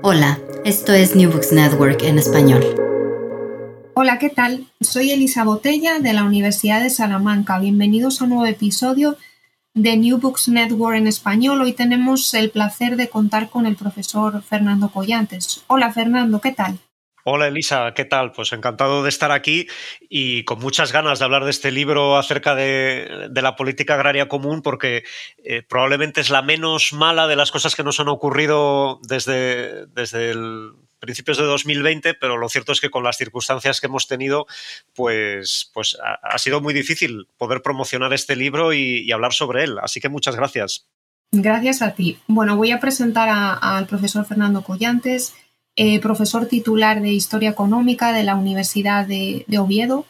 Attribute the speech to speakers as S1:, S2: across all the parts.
S1: Hola, esto es New Books Network en español.
S2: Hola, ¿qué tal? Soy Elisa Botella de la Universidad de Salamanca. Bienvenidos a un nuevo episodio de New Books Network en español. Hoy tenemos el placer de contar con el profesor Fernando Collantes. Hola, Fernando, ¿qué tal?
S3: Hola Elisa, ¿qué tal? Pues encantado de estar aquí y con muchas ganas de hablar de este libro acerca de, la política agraria común porque eh, probablemente es la menos mala de las cosas que nos han ocurrido desde, desde el principios de 2020, pero lo cierto es que con las circunstancias que hemos tenido, pues, pues ha, sido muy difícil poder promocionar este libro y, hablar sobre él. Así que muchas gracias.
S2: Gracias a ti. Bueno, voy a presentar al profesor Fernando Collantes. Eh, profesor titular de Historia Económica de la Universidad de, Oviedo,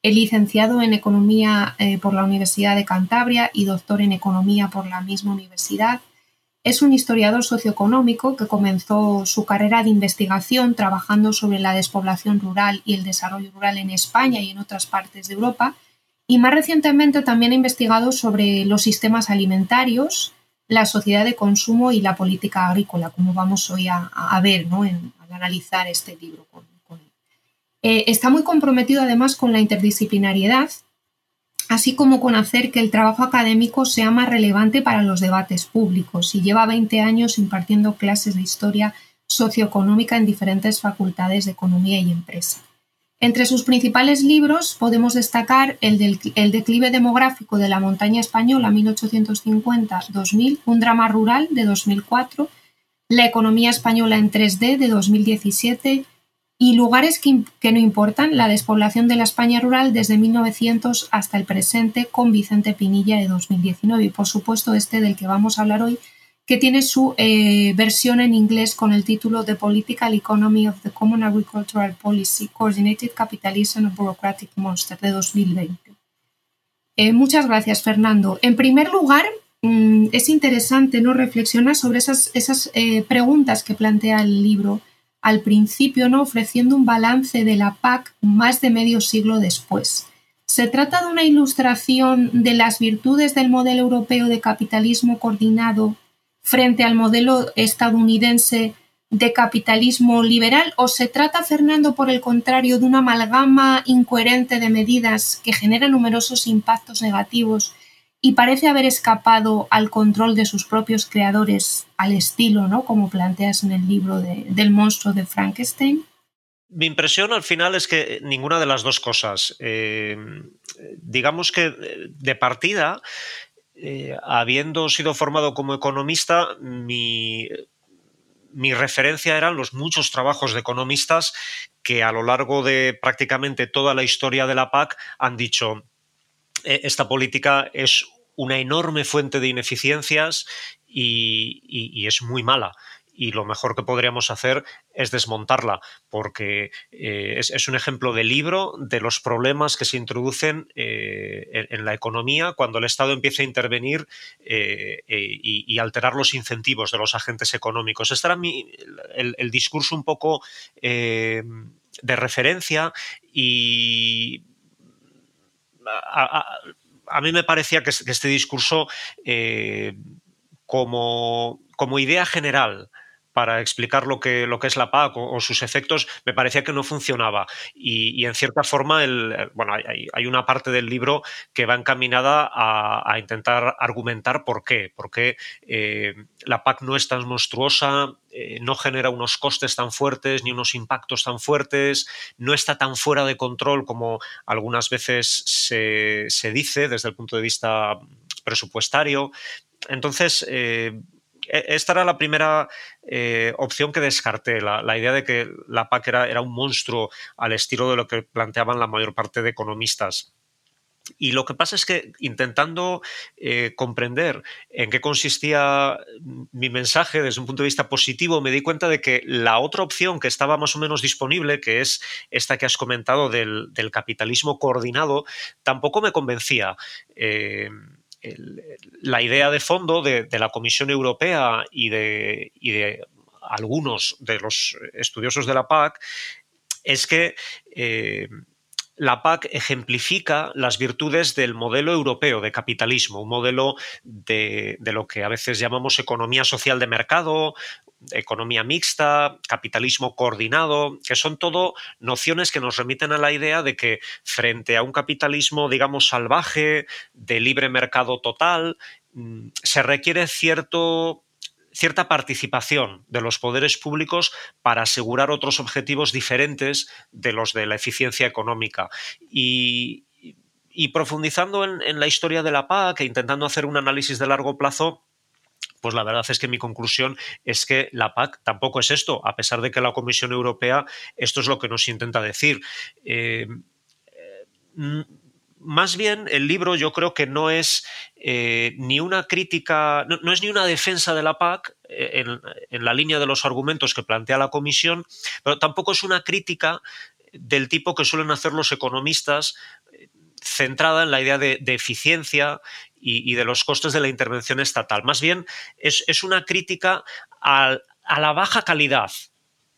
S2: licenciado en Economía eh, por la Universidad de Cantabria y doctor en Economía por la misma universidad. Es un historiador socioeconómico que comenzó su carrera de investigación trabajando sobre la despoblación rural y el desarrollo rural en España y en otras partes de Europa, y más recientemente también ha investigado sobre los sistemas alimentarios, la sociedad de consumo y la política agrícola, como vamos hoy a, ver ¿no? al analizar este libro con, él. Eh, está muy comprometido además con la interdisciplinariedad, así como con hacer que el trabajo académico sea más relevante para los debates públicos y lleva 20 años impartiendo clases de historia socioeconómica en diferentes facultades de economía y empresa. Entre sus principales libros podemos destacar el, del, el declive demográfico de la montaña española 1850-2000, un drama rural de 2004, La economía española en 3D de 2017 y Lugares que, que, no importan, la despoblación de la España rural desde 1900 hasta el presente con Vicente Pinilla de 2019 y por supuesto este del que vamos a hablar hoy que tiene su eh, versión en inglés con el título The Political Economy of the Common Agricultural Policy, Coordinated Capitalism of Bureaucratic Monster de 2020. Eh, muchas gracias, Fernando. En primer lugar, mm, es interesante ¿no? reflexionar sobre esas, eh, preguntas que plantea el libro al principio, ¿no? ofreciendo un balance de la PAC más de medio siglo después. Se trata de una ilustración de las virtudes del modelo europeo de capitalismo coordinado frente al modelo estadounidense de capitalismo liberal o se trata, Fernando, por el contrario, de una amalgama incoherente de medidas que genera numerosos impactos negativos y parece haber escapado al control de sus propios creadores al estilo, ¿no? Como planteas en el libro del monstruo de Frankenstein?
S3: Mi impresión al final es que ninguna de las dos cosas. Eh, digamos que de partida eh, habiendo sido formado como economista, mi, referencia eran los muchos trabajos de economistas que a lo largo de prácticamente toda la historia de la PAC han dicho e, esta política es una enorme fuente de ineficiencias y es muy mala y lo mejor que podríamos hacer es desmontarla, porque eh, es, un ejemplo de libro de los problemas que se introducen eh, en, la economía cuando el Estado empieza a intervenir eh, y, alterar los incentivos de los agentes económicos. Este era mi, el, discurso un poco de referencia y a, mí me parecía que, este discurso como, como idea general para explicar lo que, lo que es la PAC o, sus efectos, me parecía que no funcionaba. Y, en cierta forma, el, bueno, hay, una parte del libro que va encaminada a, intentar argumentar por qué. Por qué eh, la PAC no es tan monstruosa, eh, no genera unos costes tan fuertes ni unos impactos tan fuertes, no está tan fuera de control como algunas veces se, dice desde el punto de vista presupuestario. Entonces, eh, esta era la primera eh, opción que descarté, la, idea de que la PAC era, un monstruo al estilo de lo que planteaban la mayor parte de economistas. Y lo que pasa es que intentando eh, comprender en qué consistía mi mensaje desde un punto de vista positivo, me di cuenta de que la otra opción que estaba más o menos disponible, que es esta que has comentado del, capitalismo coordinado, tampoco me convencía. Eh, la idea de fondo de, la Comisión Europea y de, algunos de los estudiosos de la PAC es que eh, la PAC ejemplifica las virtudes del modelo europeo de capitalismo, un modelo de, lo que a veces llamamos economía social de mercado, economía mixta, capitalismo coordinado, que son todo nociones que nos remiten a la idea de que frente a un capitalismo, digamos, salvaje, de libre mercado total, mm, se requiere cierto cierta participación de los poderes públicos para asegurar otros objetivos diferentes de los de la eficiencia económica. Y, profundizando en, la historia de la PAC e intentando hacer un análisis de largo plazo, pues la verdad es que mi conclusión es que la PAC tampoco es esto, a pesar de que la Comisión Europea esto es lo que nos intenta decir. Eh, eh, más bien el libro yo creo que no es eh, ni una crítica, no, es ni una defensa de la PAC eh, en, la línea de los argumentos que plantea la Comisión, pero tampoco es una crítica del tipo que suelen hacer los economistas centrada en la idea de, eficiencia y, de los costes de la intervención estatal. Más bien es, una crítica a la baja calidad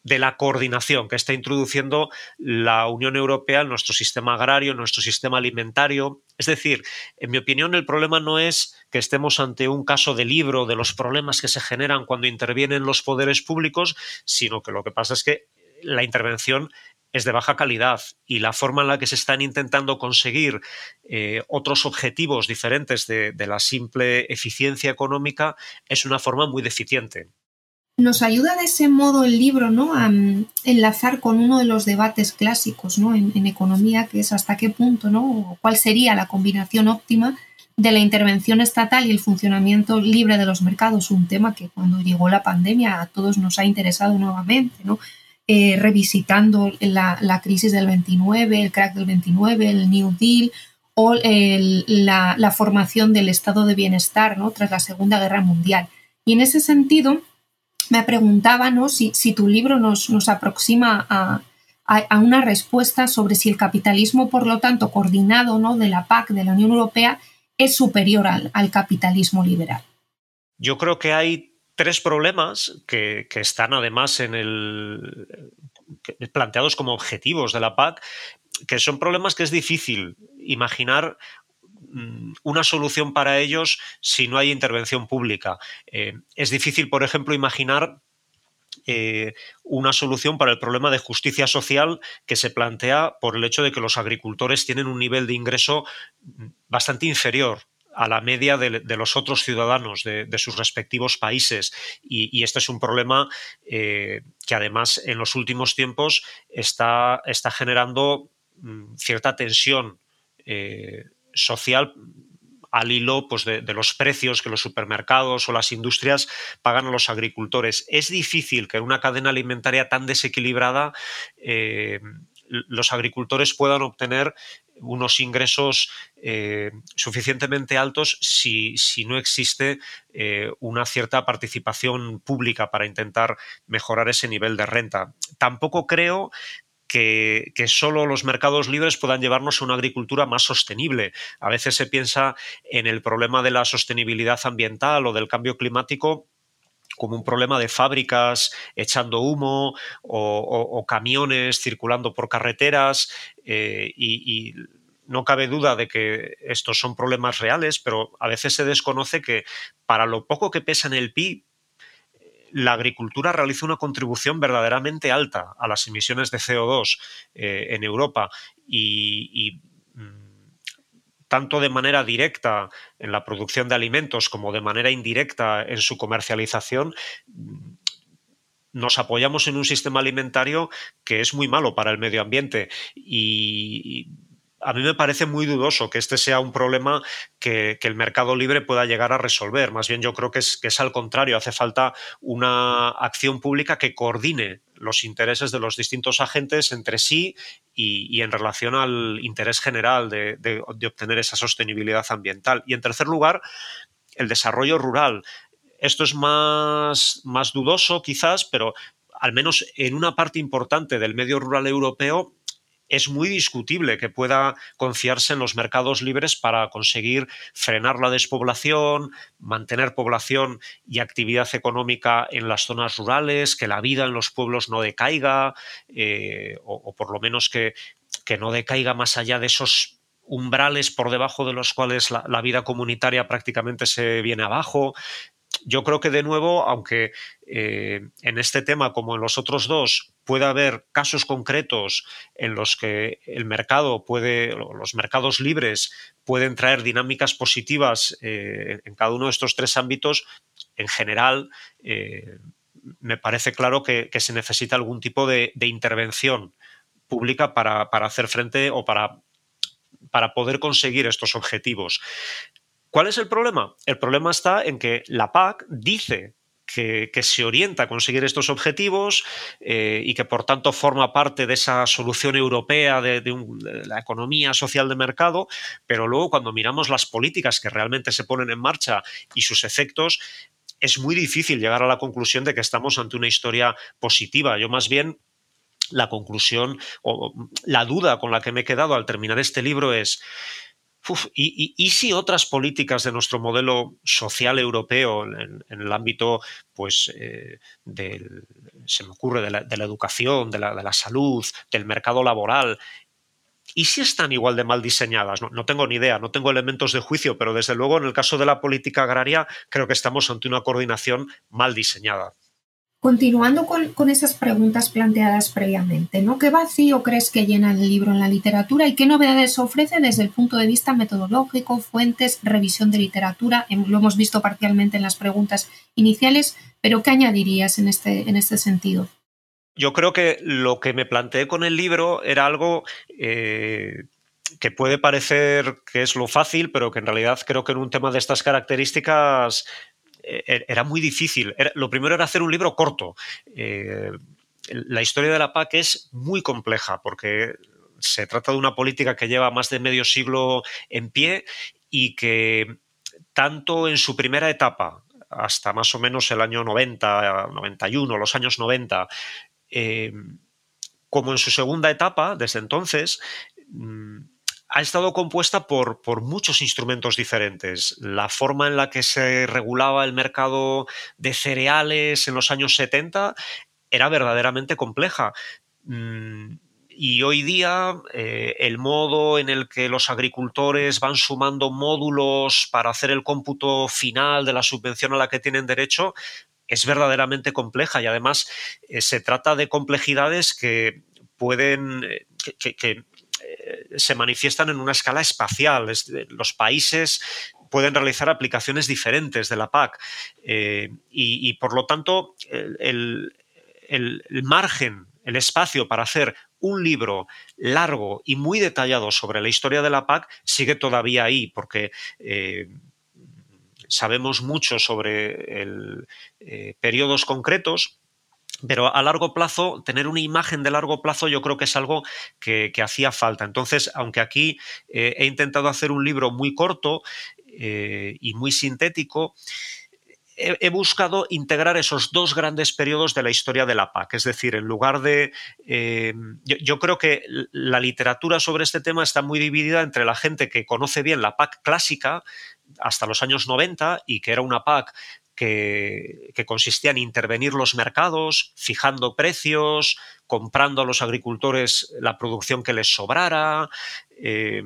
S3: de la coordinación que está introduciendo la Unión Europea en nuestro sistema agrario, en nuestro sistema alimentario. Es decir, en mi opinión, el problema no es que estemos ante un caso de libro de los problemas que se generan cuando intervienen los poderes públicos, sino que lo que pasa es que la intervención es de baja calidad y la forma en la que se están intentando conseguir eh, otros objetivos diferentes de la simple eficiencia económica es una forma muy deficiente
S2: nos ayuda de ese modo el libro ¿no? a mm, enlazar con uno de los debates clásicos ¿no? en, economía, que es hasta qué punto, ¿no? o cuál sería la combinación óptima de la intervención estatal y el funcionamiento libre de los mercados, un tema que cuando llegó la pandemia a todos nos ha interesado nuevamente, ¿no? Eh, revisitando la, crisis del 29, el crack del 29, el New Deal o la, formación del estado de bienestar ¿no? tras la Segunda Guerra Mundial. Y en ese sentido, me preguntaba ¿no? si, tu libro nos, nos aproxima a, una respuesta sobre si el capitalismo, por lo tanto, coordinado ¿no? de la PAC, de la Unión Europea, es superior al, capitalismo liberal.
S3: Yo creo que hay tres problemas que, están además en el planteados como objetivos de la PAC, que son problemas que es difícil imaginar Mm, una solución para ellos si no hay intervención pública. Eh, es difícil, por ejemplo, imaginar eh, una solución para el problema de justicia social que se plantea por el hecho de que los agricultores tienen un nivel de ingreso mm, bastante inferior a la media de, los otros ciudadanos de, sus respectivos países. Y, este es un problema eh, que además en los últimos tiempos está, está generando mm, cierta tensión social al hilo pues, de, los precios que los supermercados o las industrias pagan a los agricultores. Es difícil que en una cadena alimentaria tan desequilibrada eh, los agricultores puedan obtener unos ingresos eh, suficientemente altos si, no existe eh, una cierta participación pública para intentar mejorar ese nivel de renta. Tampoco creo que, solo los mercados libres puedan llevarnos a una agricultura más sostenible. A veces se piensa en el problema de la sostenibilidad ambiental o del cambio climático como un problema de fábricas echando humo o, camiones circulando por carreteras eh, y, no cabe duda de que estos son problemas reales, pero a veces se desconoce que para lo poco que pesa en el PIB, la agricultura realiza una contribución verdaderamente alta a las emisiones de CO2 eh, en Europa. Y, mm, tanto de manera directa en la producción de alimentos como de manera indirecta en su comercialización, nos apoyamos en un sistema alimentario que es muy malo para el medio ambiente y a mí me parece muy dudoso que este sea un problema que, el mercado libre pueda llegar a resolver. Más bien yo creo que es, es al contrario, hace falta una acción pública que coordine los intereses de los distintos agentes entre sí y, en relación al interés general de, de, obtener esa sostenibilidad ambiental. Y en tercer lugar, el desarrollo rural. Esto es más, más dudoso quizás, pero al menos en una parte importante del medio rural europeo es muy discutible que pueda confiarse en los mercados libres para conseguir frenar la despoblación, mantener población y actividad económica en las zonas rurales, que la vida en los pueblos no decaiga, eh, o, por lo menos que, que no decaiga más allá de esos umbrales por debajo de los cuales la, vida comunitaria prácticamente se viene abajo. Yo creo que de nuevo, aunque eh, en este tema como en los otros dos puede haber casos concretos en los que el mercado puede, los mercados libres pueden traer dinámicas positivas eh, en cada uno de estos tres ámbitos, en general eh, me parece claro que, se necesita algún tipo de, intervención pública para, hacer frente o para, para poder conseguir estos objetivos. ¿Cuál es el problema? El problema está en que la PAC dice que, se orienta a conseguir estos objetivos eh, y que por tanto forma parte de esa solución europea de, la economía social de mercado, pero luego cuando miramos las políticas que realmente se ponen en marcha y sus efectos, es muy difícil llegar a la conclusión de que estamos ante una historia positiva. Yo más bien la conclusión o la duda con la que me he quedado al terminar este libro es y, si otras políticas de nuestro modelo social europeo en, el ámbito, pues, eh, del, se me ocurre, de la, educación, de la, salud, del mercado laboral, ¿Y si están igual de mal diseñadas? no, tengo ni idea, no tengo elementos de juicio, pero desde luego en el caso de la política agraria creo que estamos ante una coordinación mal diseñada.
S2: Continuando con, esas preguntas planteadas previamente, ¿no? ¿Qué vacío crees que llena el libro en la literatura y qué novedades ofrece desde el punto de vista metodológico, fuentes, revisión de literatura? Lo hemos visto parcialmente en las preguntas iniciales, pero ¿qué añadirías en este, en este sentido?
S3: Yo creo que lo que me planteé con el libro era algo eh, que puede parecer que es lo fácil, pero que en realidad creo que en un tema de estas características era muy difícil. lo primero era hacer un libro corto. Eh, la historia de la PAC es muy compleja porque se trata de una política que lleva más de medio siglo en pie y que tanto en su primera etapa, hasta más o menos el año 90, 91, los años 90, eh, como en su segunda etapa, desde entonces, mm, ha estado compuesta por, por, muchos instrumentos diferentes. La forma en la que se regulaba el mercado de cereales en los años 70 era verdaderamente compleja. Mm, y hoy día eh, el modo en el que los agricultores van sumando módulos para hacer el cómputo final de la subvención a la que tienen derecho es verdaderamente compleja y además eh, se trata de complejidades que pueden, eh, que, se manifiestan en una escala espacial. los países pueden realizar aplicaciones diferentes de la PAC eh, y, por lo tanto el, margen, el espacio para hacer un libro largo y muy detallado sobre la historia de la PAC sigue todavía ahí, porque eh, sabemos mucho sobre periodos concretos, pero a largo plazo, tener una imagen de largo plazo yo creo que es algo que, hacía falta. Entonces, aunque aquí eh, he intentado hacer un libro muy corto eh, y muy sintético, he, buscado integrar esos dos grandes periodos de la historia de la PAC. Es decir, en lugar de... Eh, yo, creo que la literatura sobre este tema está muy dividida entre la gente que conoce bien la PAC clásica hasta los años 90 y que era una PAC que, consistía en intervenir los mercados, fijando precios, comprando a los agricultores la producción que les sobrara. Eh,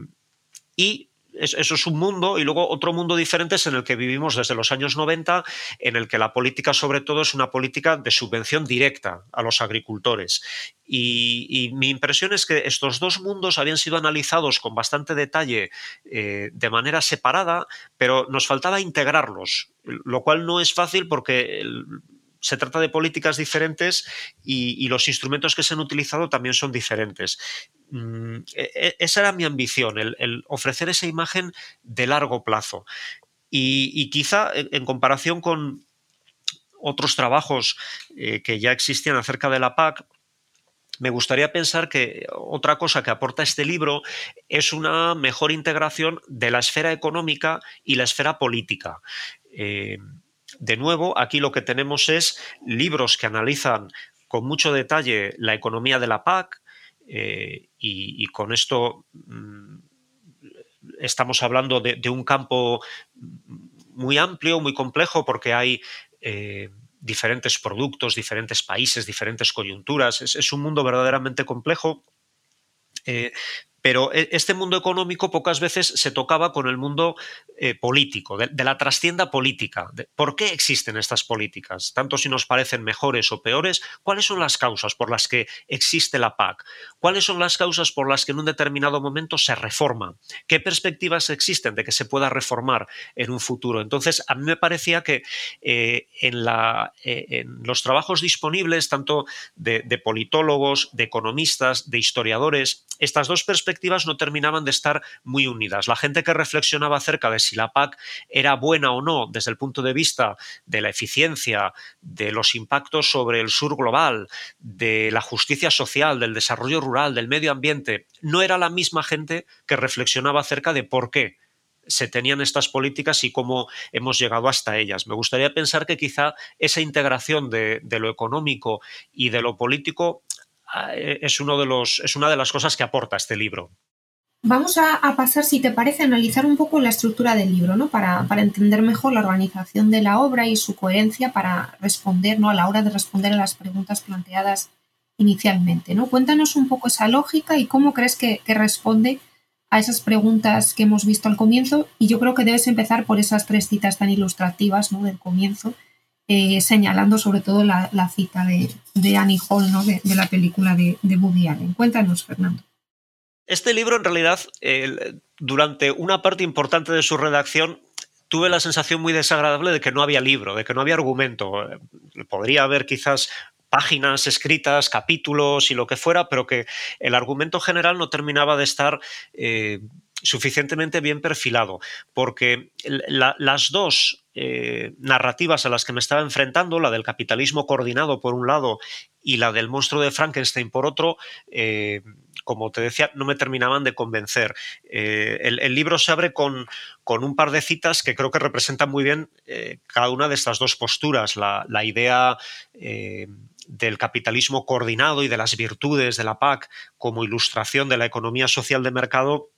S3: y eso es un mundo y luego otro mundo diferente es en el que vivimos desde los años 90, en el que la política sobre todo es una política de subvención directa a los agricultores. Y, mi impresión es que estos dos mundos habían sido analizados con bastante detalle eh, de manera separada, pero nos faltaba integrarlos, lo cual no es fácil porque se trata de políticas diferentes y, los instrumentos que se han utilizado también son diferentes. Mm, e, e, esa era mi ambición, el, ofrecer esa imagen de largo plazo. Y, quizá en comparación con otros trabajos eh, que ya existían acerca de la PAC, me gustaría pensar que otra cosa que aporta este libro es una mejor integración de la esfera económica y la esfera política. Eh, de nuevo, aquí lo que tenemos es libros que analizan con mucho detalle la economía de la PAC eh, y, con esto mm, estamos hablando de, un campo muy amplio, muy complejo, porque hay eh, diferentes productos, diferentes países, diferentes coyunturas. Es, un mundo verdaderamente complejo. Eh, pero e, este mundo económico pocas veces se tocaba con el mundo eh, político, de, la trastienda política. ¿Por qué existen estas políticas? Tanto si nos parecen mejores o peores, ¿cuáles son las causas por las que existe la PAC? ¿Cuáles son las causas por las que en un determinado momento se reforma? ¿Qué perspectivas existen de que se pueda reformar en un futuro? Entonces, a mí me parecía que eh, eh, en, los trabajos disponibles, tanto de politólogos, de economistas, de historiadores, estas dos perspectivas no terminaban de estar muy unidas. La gente que reflexionaba acerca de si la PAC era buena o no desde el punto de vista de la eficiencia, de los impactos sobre el sur global, de la justicia social, del desarrollo rural, del medio ambiente, no era la misma gente que reflexionaba acerca de por qué se tenían estas políticas y cómo hemos llegado hasta ellas. Me gustaría pensar que quizá esa integración de, lo económico y de lo político es, uno de los, es una de las cosas que aporta este libro.
S2: Vamos a, pasar, si te parece, a analizar un poco la estructura del libro, ¿no? Para, entender mejor la organización de la obra y su coherencia para responder, ¿no? A la hora de responder a las preguntas planteadas inicialmente, ¿no? Cuéntanos un poco esa lógica y cómo crees que, que responde a esas preguntas que hemos visto al comienzo. Y yo creo que debes empezar por esas tres citas tan ilustrativas, ¿no? Del comienzo, eh, señalando sobre todo la, cita de, Annie Hall, ¿no? de, la película de, de, Woody Allen. Cuéntanos, Fernando.
S3: Este libro, en realidad, durante una parte importante de su redacción, tuve la sensación muy desagradable de que no había libro, de que no había argumento. Podría haber quizás páginas escritas, capítulos y lo que fuera, pero que el argumento general no terminaba de estar eh, suficientemente bien perfilado, porque las dos eh, narrativas a las que me estaba enfrentando, la del capitalismo coordinado por un lado y la del monstruo de Frankenstein por otro, eh, como te decía, no me terminaban de convencer. Eh, el, libro se abre con, con, un par de citas que creo que representan muy bien cada una de estas dos posturas, la, la idea del capitalismo coordinado y de las virtudes de la PAC como ilustración de la economía social de mercado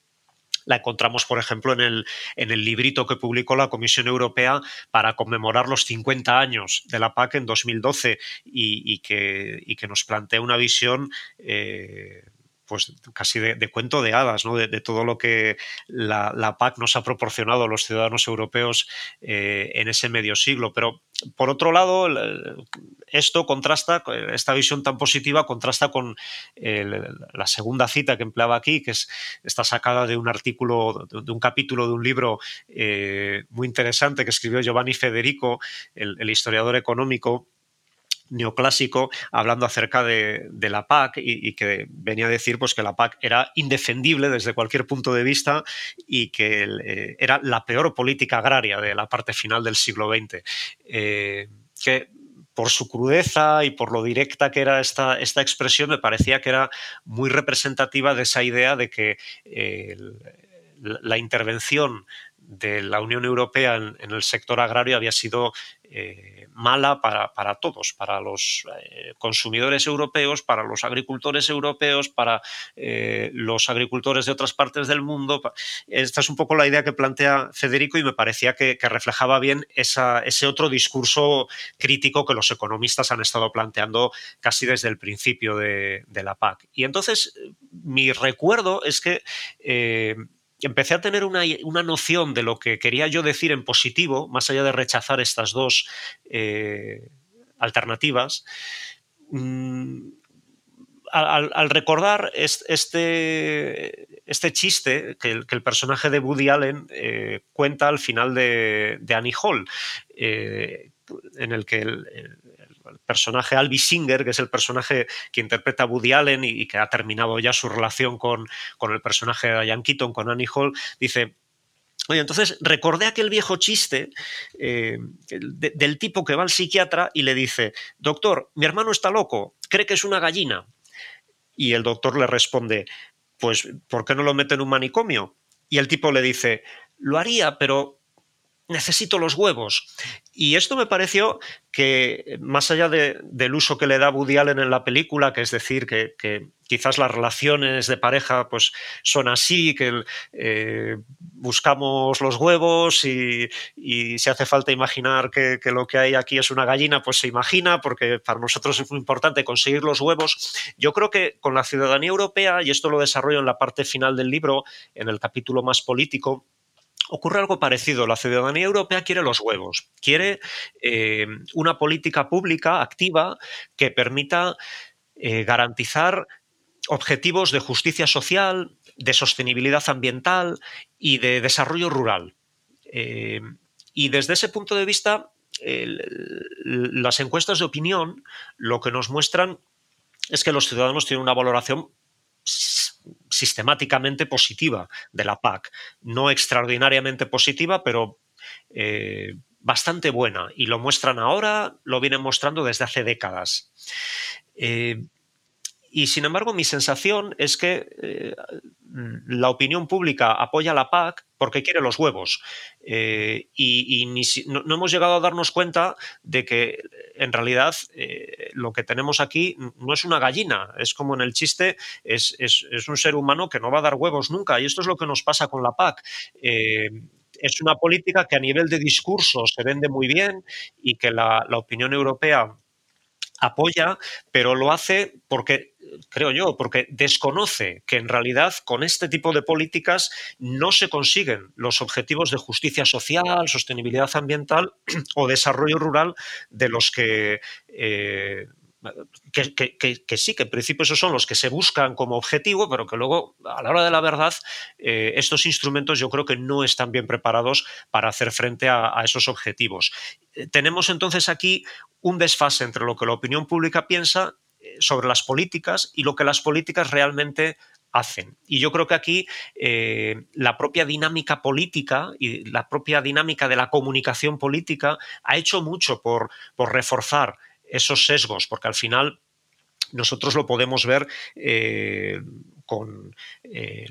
S3: la encontramos, por ejemplo, en el, en el librito que publicó la Comisión Europea para conmemorar los 50 años de la PAC en 2012 y, que, que, nos plantea una visión eh, pues casi de, cuento de hadas, ¿no? de, todo lo que la, PAC nos ha proporcionado a los ciudadanos europeos eh, en ese medio siglo. Pero por otro lado, esto contrasta, esta visión tan positiva contrasta con la segunda cita que empleaba aquí, que es, está sacada de un artículo, de, un capítulo de un libro eh, muy interesante que escribió Giovanni Federico, el historiador económico, neoclásico hablando acerca de, la PAC y, que venía a decir pues, que la PAC era indefendible desde cualquier punto de vista y que eh, era la peor política agraria de la parte final del siglo XX. Eh, que por su crudeza y por lo directa que era esta, esta expresión, me parecía que era muy representativa de esa idea de que eh, la intervención de la Unión Europea en, el sector agrario había sido eh, mala para, todos, para los eh, consumidores europeos, para los agricultores europeos, para eh, los agricultores de otras partes del mundo. Esta es un poco la idea que plantea Federico y me parecía que, reflejaba bien ese otro discurso crítico que los economistas han estado planteando casi desde el principio de la PAC. Y entonces mi recuerdo es que empecé a tener una, noción de lo que quería yo decir en positivo, más allá de rechazar estas dos eh, alternativas. Mm, al, recordar este, este chiste que el, personaje de Woody Allen eh, cuenta al final de, Annie Hall, eh, en el que el personaje Albi Singer, que es el personaje que interpreta a Woody Allen y, que ha terminado ya su relación con, con el personaje de Diane Keaton, con Annie Hall, dice, Oye, entonces recordé aquel viejo chiste eh, del tipo que va al psiquiatra y le dice, doctor, mi hermano está loco, cree que es una gallina. Y el doctor le responde, pues, ¿por qué no lo mete en un manicomio? Y el tipo le dice, lo haría, pero necesito los huevos. Y esto me pareció que, más allá del uso que le da Woody Allen en la película, que es decir, que, quizás las relaciones de pareja pues, son así, que eh, buscamos los huevos y, si hace falta imaginar que, lo que hay aquí es una gallina, pues se imagina, porque para nosotros es muy importante conseguir los huevos. Yo creo que con la ciudadanía europea, y esto lo desarrollo en la parte final del libro, en el capítulo más político, ocurre algo parecido. La ciudadanía europea quiere los huevos, quiere eh, una política pública activa que permita eh, garantizar objetivos de justicia social, de sostenibilidad ambiental y de desarrollo rural. Eh, y desde ese punto de vista, las encuestas de opinión lo que nos muestran es que los ciudadanos tienen una valoración sistemáticamente positiva de la PAC. No extraordinariamente positiva, pero eh, bastante buena. Y lo muestran ahora, lo vienen mostrando desde hace décadas. Eh, y sin embargo, mi sensación es que eh, la opinión pública apoya la PAC porque quiere los huevos. Eh, y, no, hemos llegado a darnos cuenta de que en realidad eh, lo que tenemos aquí no es una gallina, es como en el chiste, es, un ser humano que no va a dar huevos nunca. Y esto es lo que nos pasa con la PAC es una política que a nivel de discurso se vende muy bien y que la, la opinión europea apoya, pero lo hace porque creo yo, porque desconoce que en realidad con este tipo de políticas no se consiguen los objetivos de justicia social, sostenibilidad ambiental o desarrollo rural de los que eh, que, sí, que en principio esos son los que se buscan como objetivo, pero que luego, a la hora de la verdad, eh, estos instrumentos yo creo que no están bien preparados para hacer frente a, esos objetivos. Eh, tenemos entonces aquí un desfase entre lo que la opinión pública piensa sobre las políticas y lo que las políticas realmente hacen. Y yo creo que aquí la propia dinámica política y la propia dinámica de la comunicación política ha hecho mucho por, por reforzar esos sesgos, porque al final nosotros lo podemos ver eh, con eh,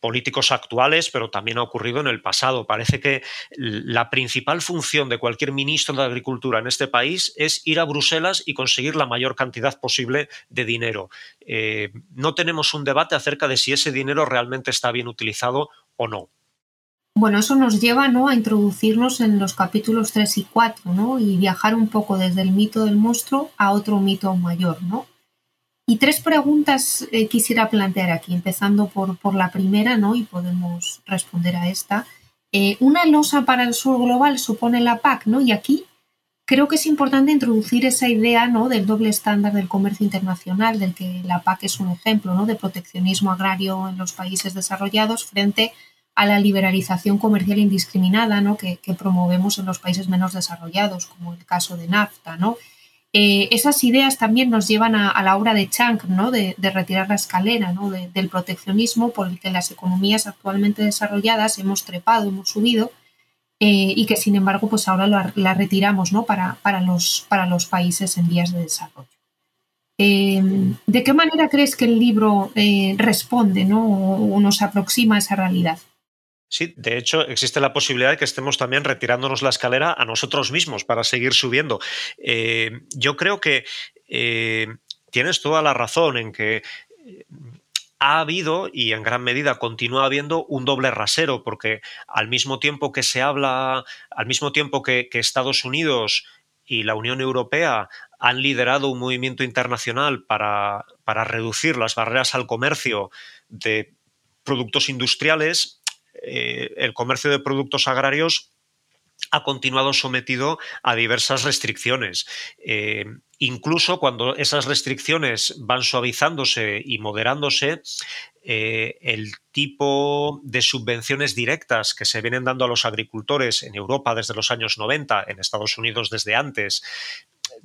S3: políticos actuales, pero también ha ocurrido en el pasado. Parece que la principal función de cualquier ministro de Agricultura en este país es ir a Bruselas y conseguir la mayor cantidad posible de dinero. Eh, no tenemos un debate acerca de si ese dinero realmente está bien utilizado o no.
S2: Bueno, eso nos lleva ¿no? a introducirnos en los capítulos 3 y 4 ¿no? y viajar un poco desde el mito del monstruo a otro mito mayor. ¿no? Y tres preguntas eh, quisiera plantear aquí, empezando por, por, la primera, ¿no? y podemos responder a esta. Eh, una losa para el sur global supone la PAC, ¿no? y aquí creo que es importante introducir esa idea ¿no? del doble estándar del comercio internacional, del que la PAC es un ejemplo ¿no? de proteccionismo agrario en los países desarrollados frente a la liberalización comercial indiscriminada ¿no? que, promovemos en los países menos desarrollados, como el caso de NAFTA. ¿no? Eh, esas ideas también nos llevan a, la obra de Chang ¿no? de, retirar la escalera ¿no? del proteccionismo por el que las economías actualmente desarrolladas hemos trepado, hemos subido eh, y que sin embargo pues ahora la, retiramos ¿no? para, para, los, para los países en vías de desarrollo. Eh, ¿De qué manera crees que el libro responde ¿no? o nos aproxima a esa realidad?
S3: Sí, de hecho existe la posibilidad de que estemos también retirándonos la escalera a nosotros mismos para seguir subiendo. Eh, yo creo que eh, tienes toda la razón en que eh, ha habido y en gran medida continúa habiendo un doble rasero, porque al mismo tiempo que se habla, al mismo tiempo que, Estados Unidos y la Unión Europea han liderado un movimiento internacional para, para reducir las barreras al comercio de productos industriales, eh, el comercio de productos agrarios ha continuado sometido a diversas restricciones. Eh, incluso cuando esas restricciones van suavizándose y moderándose, eh, el tipo de subvenciones directas que se vienen dando a los agricultores en Europa desde los años 90, en Estados Unidos desde antes,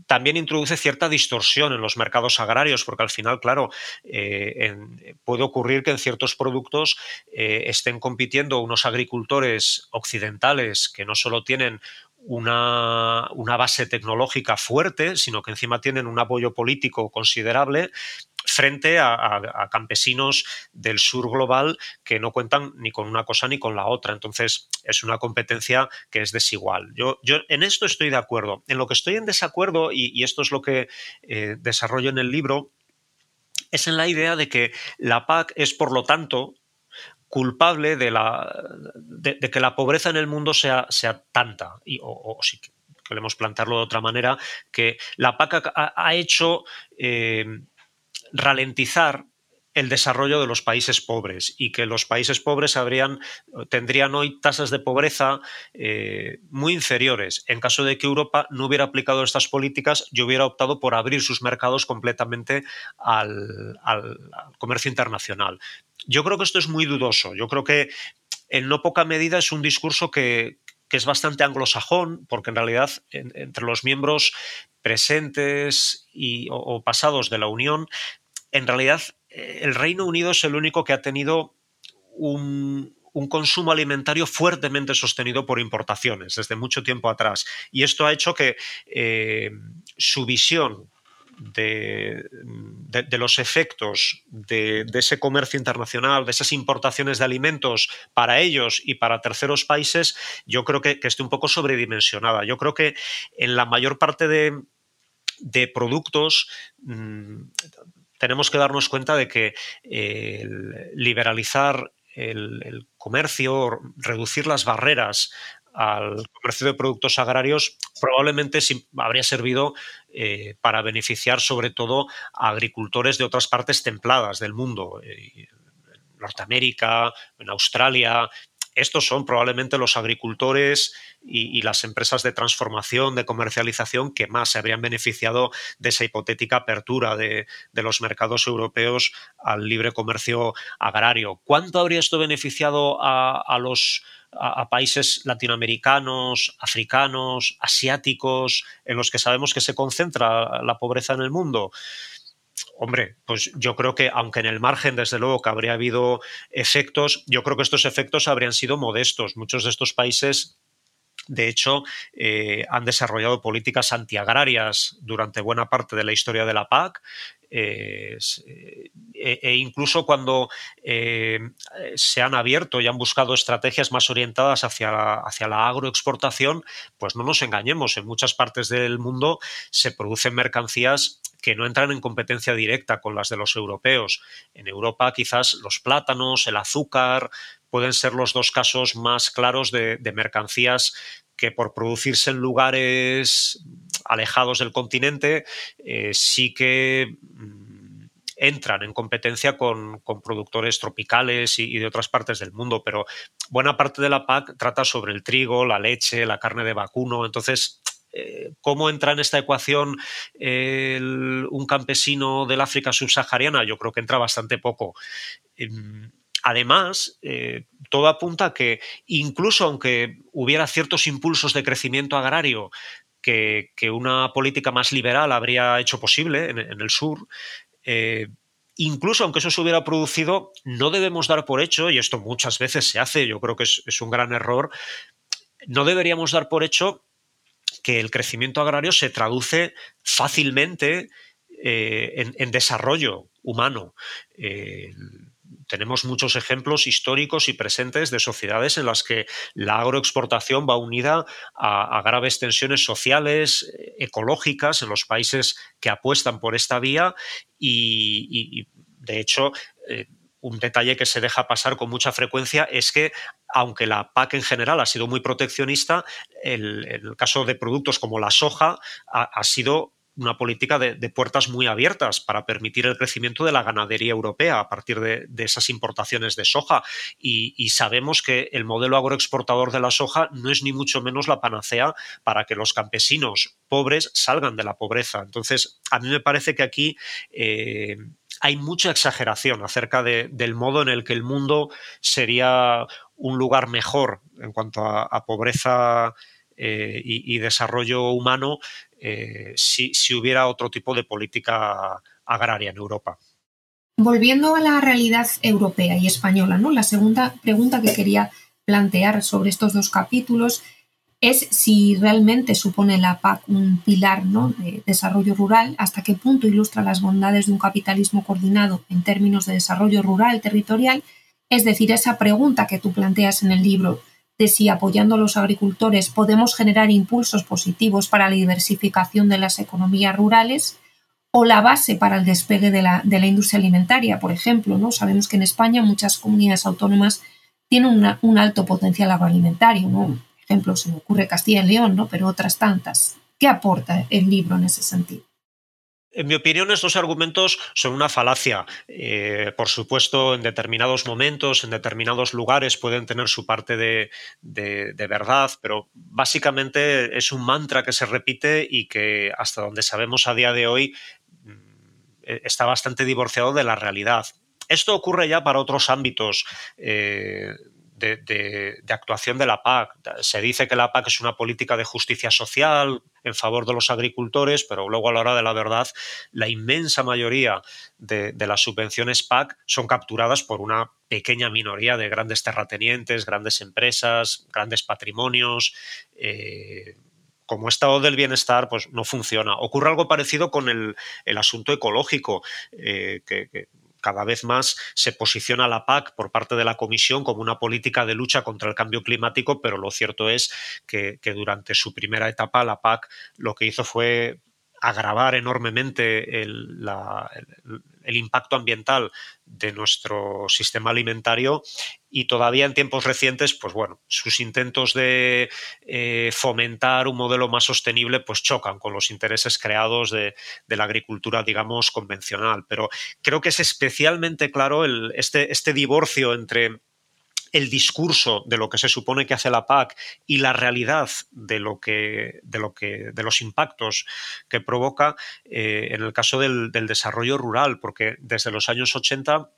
S3: también introduce cierta distorsión en los mercados agrarios, porque al final, claro, eh, puede ocurrir que en ciertos productos eh, estén compitiendo unos agricultores occidentales que no solo tienen una, una, base tecnológica fuerte, sino que encima tienen un apoyo político considerable frente a, campesinos del sur global que no cuentan ni con una cosa ni con la otra. Entonces, es una competencia que es desigual. Yo, yo en esto estoy de acuerdo. En lo que estoy en desacuerdo, y, esto es lo que eh, desarrollo en el libro, es en la idea de que la PAC es, por lo tanto, culpable de, la, de, que la pobreza en el mundo sea, sea tanta, y, o, si queremos plantearlo de otra manera, que la PAC ha, hecho eh, ralentizar el desarrollo de los países pobres y que los países pobres habrían, tendrían hoy tasas de pobreza eh, muy inferiores. En caso de que Europa no hubiera aplicado estas políticas y hubiera optado por abrir sus mercados completamente al, comercio internacional. Yo creo que esto es muy dudoso. Yo creo que en no poca medida es un discurso que, es bastante anglosajón, porque en realidad entre los miembros presentes y, o pasados de la Unión en realidad el Reino Unido es el único que ha tenido un, consumo alimentario fuertemente sostenido por importaciones desde mucho tiempo atrás. Y esto ha hecho que eh, su visión de, los efectos de, ese comercio internacional, de esas importaciones de alimentos para ellos y para terceros países, yo creo que, esté un poco sobredimensionada. Yo creo que en la mayor parte de, productos, mm, tenemos que darnos cuenta de que eh, liberalizar el, comercio, reducir las barreras al comercio de productos agrarios probablemente habría servido eh, para beneficiar sobre todo a agricultores de otras partes templadas del mundo, eh, en Norteamérica, en Australia, estos son probablemente los agricultores y, las empresas de transformación, de comercialización que más se habrían beneficiado de esa hipotética apertura de, los mercados europeos al libre comercio agrario. ¿Cuánto habría esto beneficiado a, los a, países latinoamericanos, africanos, asiáticos, en los que sabemos que se concentra la pobreza en el mundo? Hombre, pues yo creo que aunque en el margen, desde luego, que habría habido efectos, yo creo que estos efectos habrían sido modestos. Muchos de estos países de hecho, eh, han desarrollado políticas antiagrarias durante buena parte de la historia de la PAC. Eh, e, e, incluso cuando eh, se han abierto y han buscado estrategias más orientadas hacia hacia la agroexportación, pues no nos engañemos, en muchas partes del mundo se producen mercancías que no entran en competencia directa con las de los europeos. En Europa quizás los plátanos, el azúcar, pueden ser los dos casos más claros de, mercancías que por producirse en lugares alejados del continente eh, sí que mm, entran en competencia con, productores tropicales y, de otras partes del mundo, pero buena parte de la PAC trata sobre el trigo, la leche, la carne de vacuno, entonces eh, cómo entra en esta ecuación un campesino del África subsahariana, yo creo que entra bastante poco. Em, además, eh, todo apunta a que incluso aunque hubiera ciertos impulsos de crecimiento agrario que, una política más liberal habría hecho posible en, el sur, eh, incluso aunque eso se hubiera producido, no debemos dar por hecho, y esto muchas veces se hace, yo creo que es un gran error, no deberíamos dar por hecho que el crecimiento agrario se traduce fácilmente eh, en, desarrollo humano. Eh, tenemos muchos ejemplos históricos y presentes de sociedades en las que la agroexportación va unida a, graves tensiones sociales, ecológicas en los países que apuestan por esta vía y, de hecho, eh, un detalle que se deja pasar con mucha frecuencia es que, aunque la PAC en general ha sido muy proteccionista, el, caso de productos como la soja ha, sido una política de, puertas muy abiertas para permitir el crecimiento de la ganadería europea a partir de, esas importaciones de soja. Y, y, sabemos que el modelo agroexportador de la soja no es ni mucho menos la panacea para que los campesinos pobres salgan de la pobreza. Entonces, a mí me parece que aquí eh, hay mucha exageración acerca del modo en el que el mundo sería un lugar mejor en cuanto a, pobreza y, desarrollo humano si, hubiera otro tipo de política agraria en Europa.
S2: Volviendo a la realidad europea y española, ¿no? La segunda pregunta que quería plantear sobre estos dos capítulos es si realmente supone la PAC un pilar ¿no? de desarrollo rural, hasta qué punto ilustra las bondades de un capitalismo coordinado en términos de desarrollo rural territorial, es decir, esa pregunta que tú planteas en el libro de si apoyando a los agricultores podemos generar impulsos positivos para la diversificación de las economías rurales o la base para el despegue de la, de la industria alimentaria, por ejemplo. ¿no? Sabemos que en España muchas comunidades autónomas tienen un alto potencial agroalimentario. ¿no? Ejemplo, se me ocurre Castilla y León, ¿no? pero otras tantas. ¿Qué aporta el libro en ese sentido?
S3: En mi opinión, estos argumentos son una falacia. Eh, por supuesto, en determinados momentos, en determinados lugares pueden tener su parte de, verdad, pero básicamente es un mantra que se repite y que hasta donde sabemos a día de hoy mm, está bastante divorciado de la realidad. Esto ocurre ya para otros ámbitos. Eh, de, actuación de la PAC. Se dice que la PAC es una política de justicia social en favor de los agricultores, pero luego a la hora de la verdad, la inmensa mayoría de, las subvenciones PAC son capturadas por una pequeña minoría de grandes terratenientes, grandes empresas, grandes patrimonios. Eh, como estado del bienestar, pues no funciona. Ocurre algo parecido con el, asunto ecológico, eh, que cada vez más se posiciona la PAC por parte de la Comisión como una política de lucha contra el cambio climático, pero lo cierto es que, durante su primera etapa la PAC lo que hizo fue agravar enormemente el, impacto ambiental de nuestro sistema alimentario y todavía en tiempos recientes, pues bueno, sus intentos de eh, fomentar un modelo más sostenible pues chocan con los intereses creados de, la agricultura, digamos, convencional. Pero creo que es especialmente claro este, este divorcio entre el discurso de lo que se supone que hace la PAC y la realidad de lo que, de lo que, de los impactos que provoca eh, en el caso del, desarrollo rural, porque desde los años 80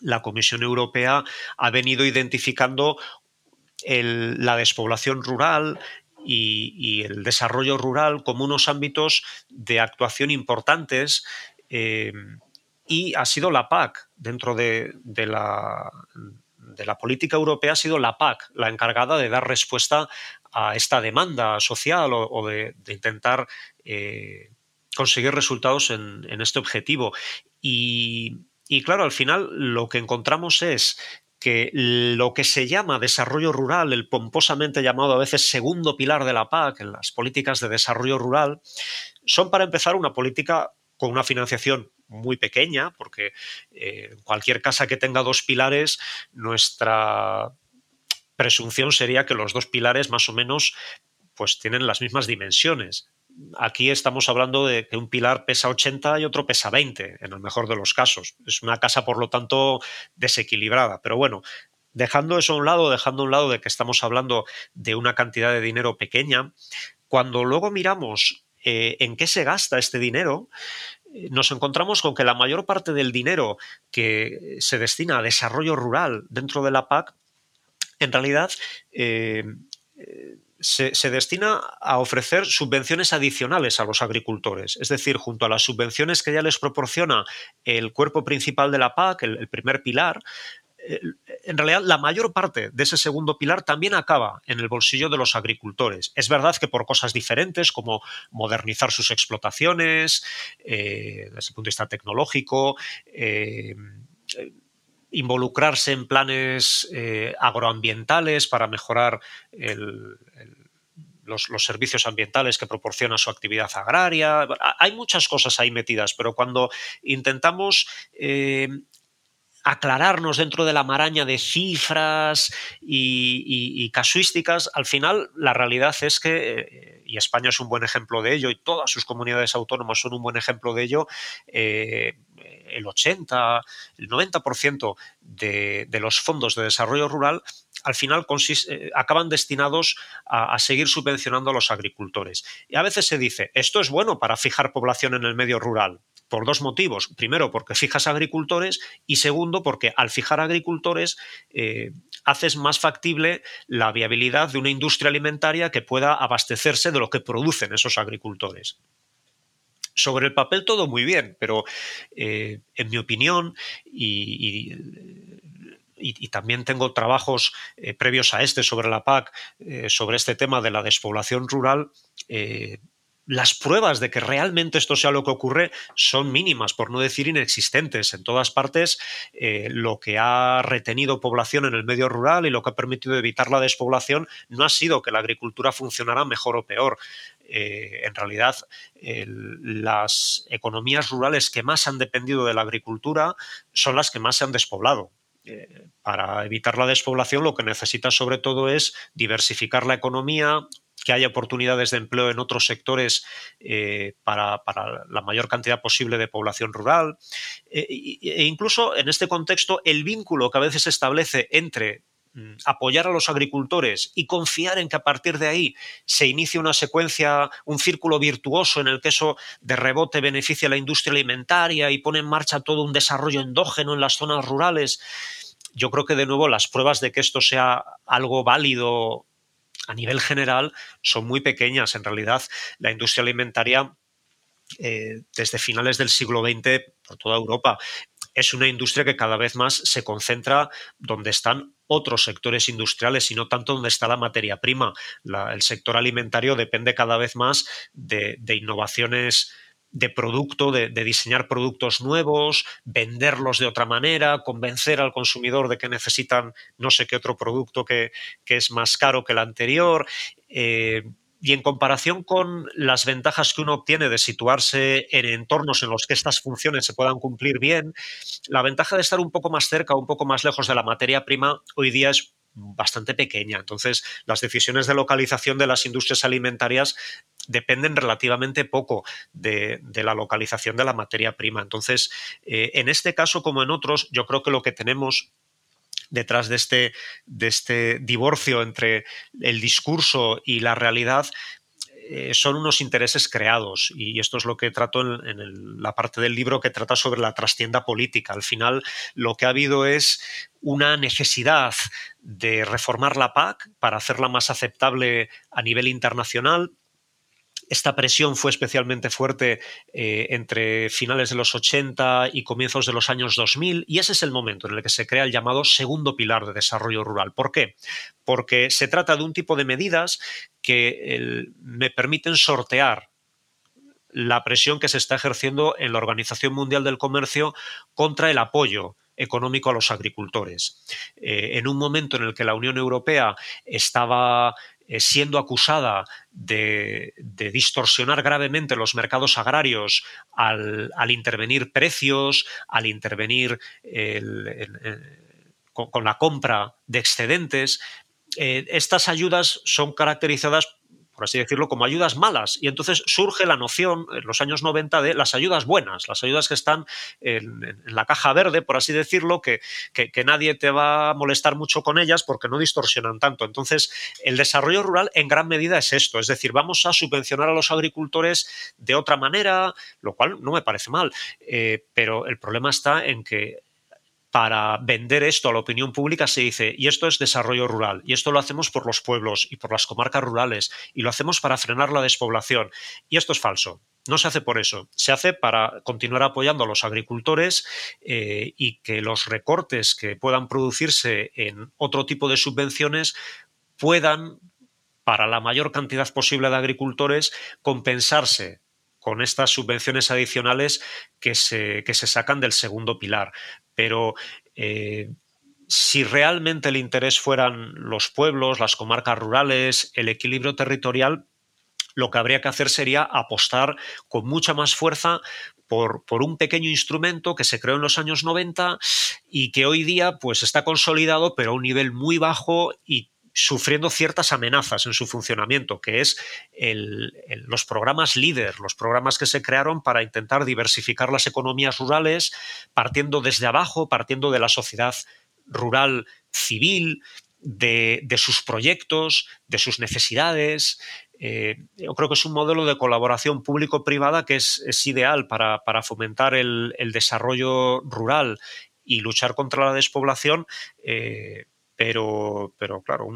S3: la Comisión Europea ha venido identificando la despoblación rural y, el desarrollo rural como unos ámbitos de actuación importantes. Eh, y ha sido la PAC dentro de, la, de la política europea ha sido la PAC la encargada de dar respuesta a esta demanda social o, de, intentar eh, conseguir resultados en, este objetivo. Y, claro, al final lo que encontramos es que lo que se llama desarrollo rural, el pomposamente llamado a veces segundo pilar de la PAC en las políticas de desarrollo rural, son para empezar una política con una financiación muy pequeña, porque eh, cualquier casa que tenga dos pilares, nuestra presunción sería que los dos pilares más o menos pues tienen las mismas dimensiones. Aquí estamos hablando de que un pilar pesa 80 y otro pesa 20, en el mejor de los casos. Es una casa, por lo tanto, desequilibrada. Pero bueno, dejando eso a un lado, dejando a un lado de que estamos hablando de una cantidad de dinero pequeña, cuando luego miramos eh, en qué se gasta este dinero, nos encontramos con que la mayor parte del dinero que se destina a desarrollo rural dentro de la PAC, en realidad eh, se, destina a ofrecer subvenciones adicionales a los agricultores. Es decir, junto a las subvenciones que ya les proporciona el cuerpo principal de la PAC, el primer pilar, en realidad la mayor parte de ese segundo pilar también acaba en el bolsillo de los agricultores. Es verdad que por cosas diferentes como modernizar sus explotaciones, eh, desde el punto de vista tecnológico, eh, involucrarse en planes eh, agroambientales para mejorar los, servicios ambientales que proporciona su actividad agraria. Hay muchas cosas ahí metidas, pero cuando intentamos aclararnos dentro de la maraña de cifras y, casuísticas, al final la realidad es que, eh, y España es un buen ejemplo de ello, y todas sus comunidades autónomas son un buen ejemplo de ello, eh, el 80, el 90% de, de los fondos de desarrollo rural al final eh, acaban destinados a, seguir subvencionando a los agricultores. Y a veces se dice, esto es bueno para fijar población en el medio rural por dos motivos. Primero, porque fijas agricultores y segundo, porque al fijar agricultores, eh, haces más factible la viabilidad de una industria alimentaria que pueda abastecerse de lo que producen esos agricultores. Sobre el papel todo muy bien, pero eh, en mi opinión, y, también tengo trabajos eh, previos a este sobre la PAC, sobre este tema de la despoblación rural, las pruebas de que realmente esto sea lo que ocurre son mínimas, por no decir inexistentes. En todas partes, eh, lo que ha retenido población en el medio rural y lo que ha permitido evitar la despoblación no ha sido que la agricultura funcionara mejor o peor. Eh, en realidad, las economías rurales que más han dependido de la agricultura son las que más se han despoblado. Eh, para evitar la despoblación lo que necesita sobre todo es diversificar la economía, que haya oportunidades de empleo en otros sectores eh, para, la mayor cantidad posible de población rural. Eh, e incluso en este contexto, el vínculo que a veces se establece entre mm, apoyar a los agricultores y confiar en que a partir de ahí se inicie una secuencia, un círculo virtuoso en el que eso de rebote beneficia a la industria alimentaria y pone en marcha todo un desarrollo endógeno en las zonas rurales. Yo creo que de nuevo las pruebas de que esto sea algo válido a nivel general son muy pequeñas. En realidad, la industria alimentaria eh, desde finales del siglo XX por toda Europa es una industria que cada vez más se concentra donde están otros sectores industriales y no tanto donde está la materia prima. el sector alimentario depende cada vez más de innovaciones de producto, de, diseñar productos nuevos, venderlos de otra manera, convencer al consumidor de que necesitan no sé qué otro producto que, es más caro que el anterior. Eh, y en comparación con las ventajas que uno obtiene de situarse en entornos en los que estas funciones se puedan cumplir bien, la ventaja de estar un poco más cerca, un poco más lejos de la materia prima, hoy día es bastante pequeña. Entonces, las decisiones de localización de las industrias alimentarias dependen relativamente poco de, la localización de la materia prima. Entonces, eh, en este caso, como en otros, yo creo que lo que tenemos detrás de este, de este divorcio entre el discurso y la realidad eh, son unos intereses creados y esto es lo que trato en, la parte del libro que trata sobre la trastienda política. Al final lo que ha habido es una necesidad de reformar la PAC para hacerla más aceptable a nivel internacional, esta presión fue especialmente fuerte eh, entre finales de los 80 y comienzos de los años 2000 y ese es el momento en el que se crea el llamado segundo pilar de desarrollo rural. ¿Por qué? Porque se trata de un tipo de medidas que me permiten sortear la presión que se está ejerciendo en la Organización Mundial del Comercio contra el apoyo económico a los agricultores. Eh, en un momento en el que la Unión Europea estaba siendo acusada de, distorsionar gravemente los mercados agrarios al, intervenir precios, al intervenir con, la compra de excedentes. Eh, estas ayudas son caracterizadas por así decirlo, como ayudas malas. Y entonces surge la noción en los años 90 de las ayudas buenas, las ayudas que están en, la caja verde, por así decirlo, que, que, nadie te va a molestar mucho con ellas porque no distorsionan tanto. Entonces, el desarrollo rural en gran medida es esto, es decir, vamos a subvencionar a los agricultores de otra manera, lo cual no me parece mal, eh, pero el problema está en que para vender esto a la opinión pública se dice, y esto es desarrollo rural, y esto lo hacemos por los pueblos y por las comarcas rurales, y lo hacemos para frenar la despoblación. Y esto es falso. No se hace por eso, se hace para continuar apoyando a los agricultores eh, y que los recortes que puedan producirse en otro tipo de subvenciones puedan, para la mayor cantidad posible de agricultores, compensarse con estas subvenciones adicionales que se, que se sacan del segundo pilar. Pero eh, si realmente el interés fueran los pueblos, las comarcas rurales, el equilibrio territorial, lo que habría que hacer sería apostar con mucha más fuerza por, un pequeño instrumento que se creó en los años 90 y que hoy día pues está consolidado pero a un nivel muy bajo y sufriendo ciertas amenazas en su funcionamiento, que es los programas líder, los programas que se crearon para intentar diversificar las economías rurales, partiendo desde abajo, partiendo de la sociedad rural civil, de, sus proyectos, de sus necesidades. Eh, yo creo que es un modelo de colaboración público-privada que es, ideal para, fomentar el, desarrollo rural y luchar contra la despoblación. Eh, pero, pero claro,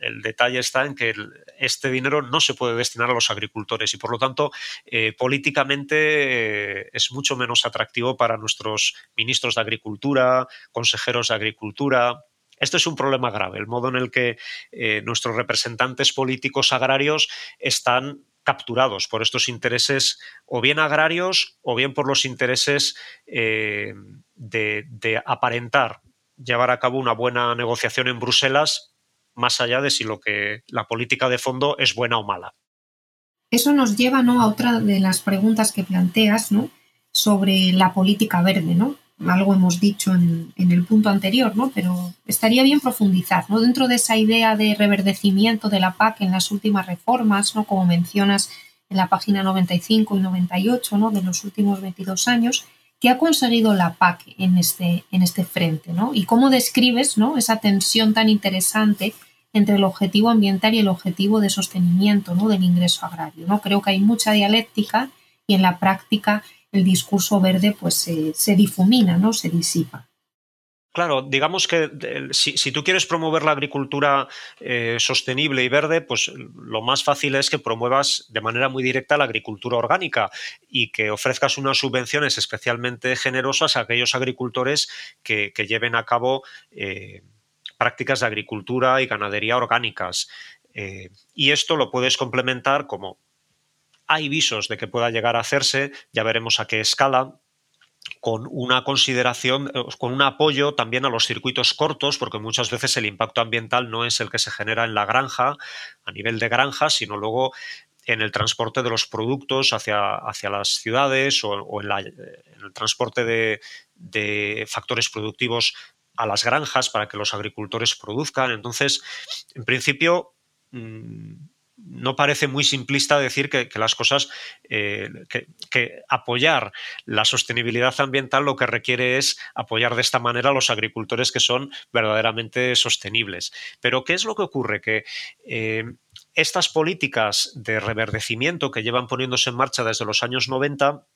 S3: el, detalle está en que este dinero no se puede destinar a los agricultores y por lo tanto eh, políticamente eh, es mucho menos atractivo para nuestros ministros de Agricultura, consejeros de Agricultura. Este es un problema grave, el modo en el que eh, nuestros representantes políticos agrarios están capturados por estos intereses o bien agrarios o bien por los intereses de, aparentar llevar a cabo una buena negociación en Bruselas más allá de si lo que la política de fondo es buena o mala.
S2: Eso nos lleva ¿no? a otra de las preguntas que planteas ¿no? sobre la política verde, ¿no? Algo hemos dicho en, el punto anterior, ¿no? Pero estaría bien profundizar, ¿no? Dentro de esa idea de reverdecimiento de la PAC en las últimas reformas, ¿no? Como mencionas en la página 95 y 98, ¿no? De los últimos 22 años, ¿qué ha conseguido la PAC en este, en este frente, ¿no? Y cómo describes, ¿no? Esa tensión tan interesante entre el objetivo ambiental y el objetivo de sostenimiento ¿no? del ingreso agrario. ¿no? Creo que hay mucha dialéctica y en la práctica el discurso verde pues, se difumina, ¿no? se disipa.
S3: Claro, digamos que si, tú quieres promover la agricultura eh, sostenible y verde, pues lo más fácil es que promuevas de manera muy directa la agricultura orgánica y que ofrezcas unas subvenciones especialmente generosas a aquellos agricultores que, lleven a cabo eh, prácticas de agricultura y ganadería orgánicas. Eh, y esto lo puedes complementar como hay visos de que pueda llegar a hacerse, ya veremos a qué escala, con una consideración, eh, con un apoyo también a los circuitos cortos, porque muchas veces el impacto ambiental no es el que se genera en la granja, a nivel de granja, sino luego en el transporte de los productos hacia, hacia las ciudades o, en, el transporte de, de, factores productivos a las granjas para que los agricultores produzcan. Entonces, en principio, mm, no parece muy simplista decir que, las cosas, eh, que, apoyar la sostenibilidad ambiental lo que requiere es apoyar de esta manera a los agricultores que son verdaderamente sostenibles. Pero ¿qué es lo que ocurre? Que eh, estas políticas de reverdecimiento que llevan poniéndose en marcha desde los años 90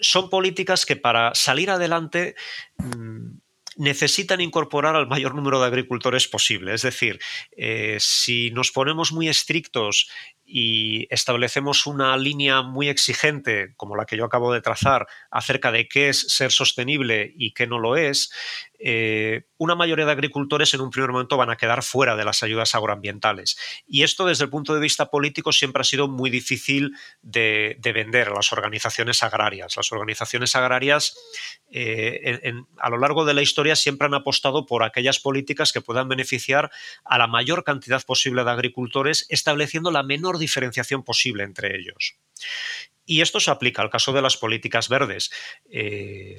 S3: son políticas que para salir adelante mm, necesitan incorporar al mayor número de agricultores posible. Es decir, eh, si nos ponemos muy estrictos y establecemos una línea muy exigente, como la que yo acabo de trazar, acerca de qué es ser sostenible y qué no lo es, eh, una mayoría de agricultores en un primer momento van a quedar fuera de las ayudas agroambientales. Y esto desde el punto de vista político siempre ha sido muy difícil de, vender a las organizaciones agrarias. Las organizaciones agrarias eh, a lo largo de la historia siempre han apostado por aquellas políticas que puedan beneficiar a la mayor cantidad posible de agricultores, estableciendo la menor diferenciación posible entre ellos. Y esto se aplica al caso de las políticas verdes. Eh,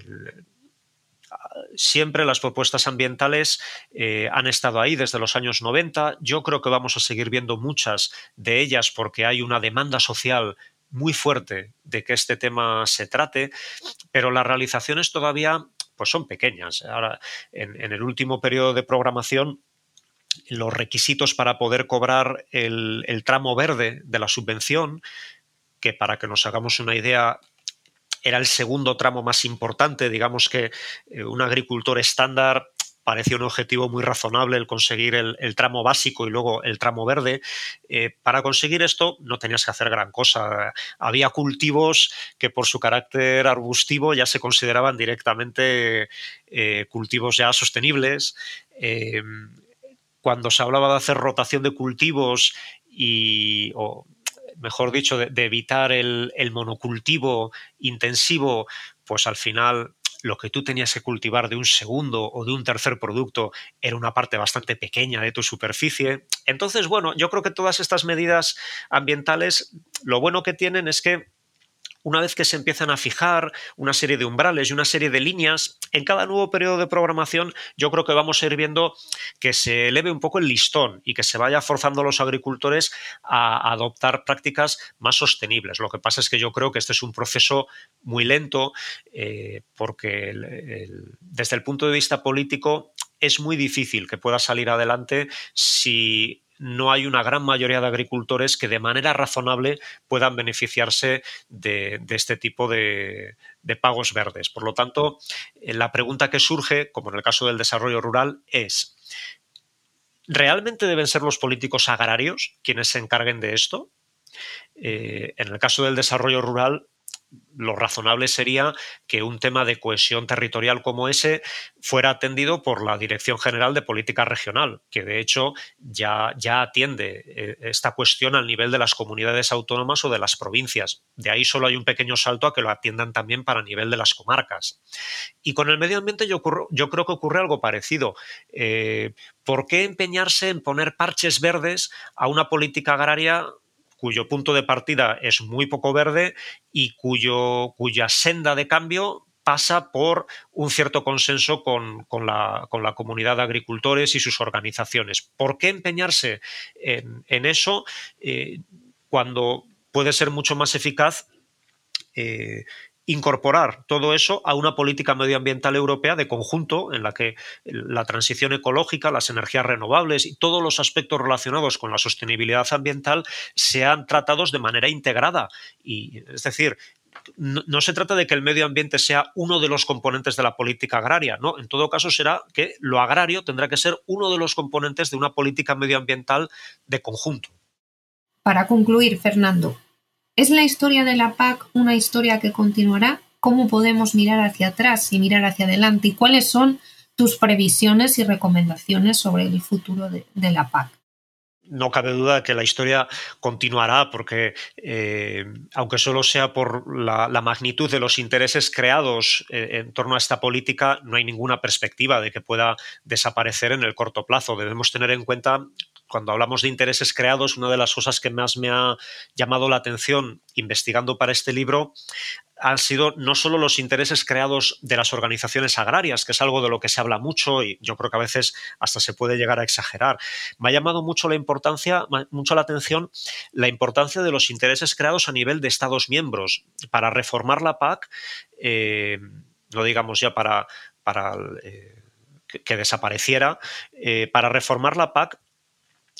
S3: siempre las propuestas ambientales eh, han estado ahí desde los años 90. Yo creo que vamos a seguir viendo muchas de ellas porque hay una demanda social muy fuerte de que este tema se trate, pero las realizaciones todavía pues son pequeñas. Ahora, en, el último periodo de programación, los requisitos para poder cobrar el, tramo verde de la subvención, que para que nos hagamos una idea era el segundo tramo más importante, digamos que eh, un agricultor estándar parecía un objetivo muy razonable el conseguir el, tramo básico y luego el tramo verde. Eh, para conseguir esto no tenías que hacer gran cosa. Había cultivos que por su carácter arbustivo ya se consideraban directamente eh, cultivos ya sostenibles. Cuando se hablaba de hacer rotación de cultivos y mejor dicho, de, evitar el, monocultivo intensivo, pues al final lo que tú tenías que cultivar de un segundo o de un tercer producto era una parte bastante pequeña de tu superficie. Entonces, bueno, yo creo que todas estas medidas ambientales, lo bueno que tienen es que una vez que se empiezan a fijar una serie de umbrales y una serie de líneas, en cada nuevo periodo de programación yo creo que vamos a ir viendo que se eleve un poco el listón y que se vaya forzando a los agricultores a adoptar prácticas más sostenibles. Lo que pasa es que yo creo que este es un proceso muy lento eh, porque desde el punto de vista político es muy difícil que pueda salir adelante si no hay una gran mayoría de agricultores que de manera razonable puedan beneficiarse de, este tipo de, pagos verdes. Por lo tanto, eh, la pregunta que surge, como en el caso del desarrollo rural, es, ¿realmente deben ser los políticos agrarios quienes se encarguen de esto? Eh, en el caso del desarrollo rural, lo razonable sería que un tema de cohesión territorial como ese fuera atendido por la Dirección General de Política Regional, que de hecho ya, ya atiende eh, esta cuestión al nivel de las comunidades autónomas o de las provincias. De ahí solo hay un pequeño salto a que lo atiendan también para nivel de las comarcas. Y con el medio ambiente yo, yo creo que ocurre algo parecido. Eh, ¿Por qué empeñarse en poner parches verdes a una política agraria cuyo punto de partida es muy poco verde y cuyo, cuya senda de cambio pasa por un cierto consenso con, la, comunidad de agricultores y sus organizaciones. ¿Por qué empeñarse en, eso eh, cuando puede ser mucho más eficaz eh, incorporar todo eso a una política medioambiental europea de conjunto en la que la transición ecológica, las energías renovables y todos los aspectos relacionados con la sostenibilidad ambiental sean tratados de manera integrada. Y, es decir, no, se trata de que el medio ambiente sea uno de los componentes de la política agraria, ¿no? En todo caso será que lo agrario tendrá que ser uno de los componentes de una política medioambiental de conjunto.
S2: Para concluir, Fernando, ¿Es la historia de la PAC una historia que continuará? ¿Cómo podemos mirar hacia atrás y mirar hacia adelante? ¿Y cuáles son tus previsiones y recomendaciones sobre el futuro de, la PAC?
S3: no cabe duda que la historia continuará porque, eh, aunque solo sea por la, magnitud de los intereses creados eh, en torno a esta política, no hay ninguna perspectiva de que pueda desaparecer en el corto plazo. Debemos tener en cuenta cuando hablamos de intereses creados, una de las cosas que más me ha llamado la atención investigando para este libro han sido no solo los intereses creados de las organizaciones agrarias, que es algo de lo que se habla mucho y yo creo que a veces hasta se puede llegar a exagerar. Me ha llamado mucho la importancia, mucho la atención la importancia de los intereses creados a nivel de Estados miembros para reformar la PAC, eh, no digamos ya para, eh, que, desapareciera, eh, para reformar la PAC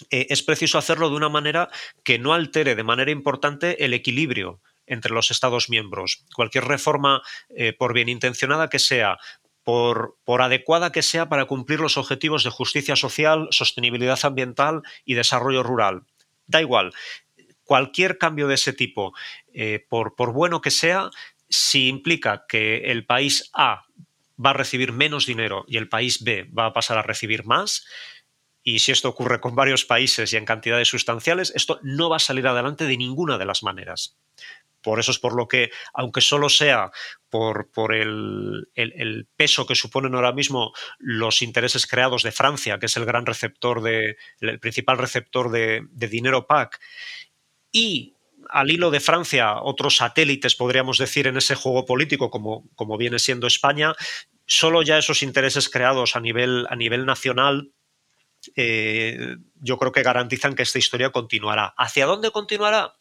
S3: eh, es preciso hacerlo de una manera que no altere de manera importante el equilibrio entre los Estados miembros. Cualquier reforma, eh, por bien intencionada que sea, por, por, adecuada que sea para cumplir los objetivos de justicia social, sostenibilidad ambiental y desarrollo rural. Da igual, cualquier cambio de ese tipo, eh, por, por bueno que sea, si implica que el país A va a recibir menos dinero y el país B va a pasar a recibir más, y si esto ocurre con varios países y en cantidades sustanciales, esto no va a salir adelante de ninguna de las maneras. Por eso es por lo que, aunque solo sea por, por el, peso que suponen ahora mismo los intereses creados de Francia, que es el gran receptor de, el principal receptor de, dinero PAC, y al hilo de Francia, otros satélites, podríamos decir, en ese juego político, como, como viene siendo España, solo ya esos intereses creados a nivel, a nivel nacional eh, yo creo que garantizan que esta historia continuará. ¿Hacia dónde continuará?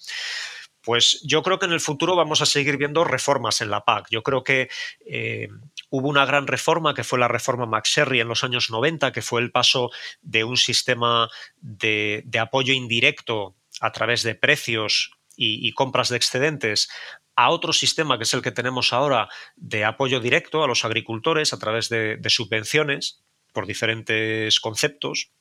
S3: Pues yo creo que en el futuro vamos a seguir viendo reformas en la PAC. Yo creo que eh, hubo una gran reforma que fue la reforma McSherry en los años 90, que fue el paso de un sistema de, apoyo indirecto a través de precios y, compras de excedentes a otro sistema que es el que tenemos ahora de apoyo directo a los agricultores a través de subvenciones por diferentes conceptos.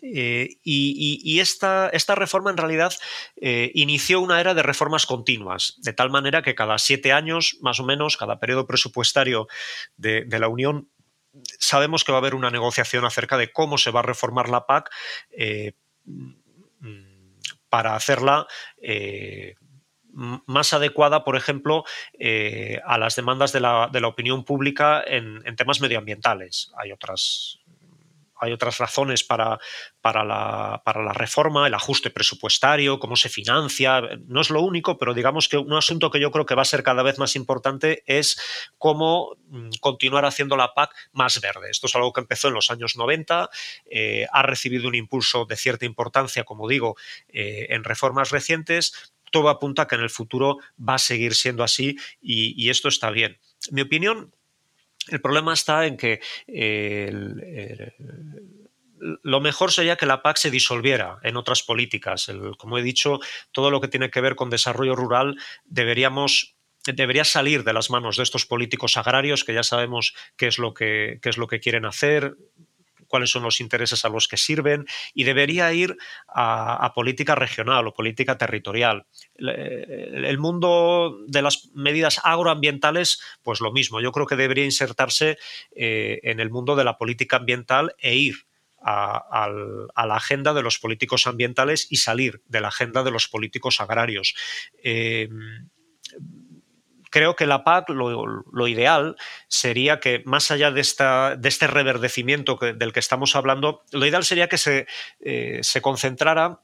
S3: Eh, y, esta, esta, reforma en realidad eh, inició una era de reformas continuas, de tal manera que cada siete años, más o menos, cada periodo presupuestario de, la Unión, sabemos que va a haber una negociación acerca de cómo se va a reformar la PAC eh, para hacerla más adecuada, por ejemplo, a las demandas de la, opinión pública en, temas medioambientales. Hay otras hay otras razones para, para, la, para, la, reforma, el ajuste presupuestario, cómo se financia, no es lo único, pero digamos que un asunto que yo creo que va a ser cada vez más importante es cómo mm, continuar haciendo la PAC más verde. Esto es algo que empezó en los años 90, eh, ha recibido un impulso de cierta importancia, como digo, eh, en reformas recientes. Todo apunta a que en el futuro va a seguir siendo así y, esto está bien. Mi opinión el problema está en que lo mejor sería que la PAC se disolviera en otras políticas. como he dicho, todo lo que tiene que ver con desarrollo rural deberíamos debería salir de las manos de estos políticos agrarios que ya sabemos qué es lo que, qué es lo que quieren hacer, cuáles son los intereses a los que sirven y debería ir a, política regional o política territorial. El, mundo de las medidas agroambientales, pues lo mismo. Yo creo que debería insertarse eh, en el mundo de la política ambiental e ir a, la agenda de los políticos ambientales y salir de la agenda de los políticos agrarios. Eh, creo que la PAC lo, ideal sería que, más allá de, este reverdecimiento del que estamos hablando, lo ideal sería que se, eh, se concentrara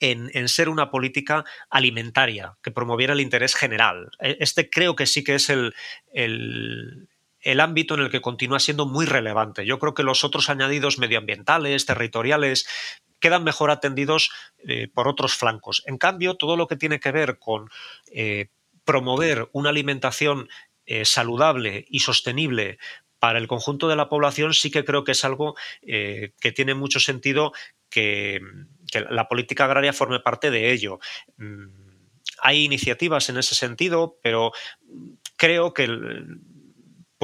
S3: en, ser una política alimentaria que promoviera el interés general. E, este creo que sí que es el, el, ámbito en el que continúa siendo muy relevante. Yo creo que los otros añadidos medioambientales, territoriales, quedan mejor atendidos eh, por otros flancos. En cambio, todo lo que tiene que ver con eh, promover una alimentación eh, saludable y sostenible para el conjunto de la población sí que creo que es algo eh, que tiene mucho sentido que, la política agraria forme parte de ello. Mm, hay iniciativas en ese sentido, pero creo que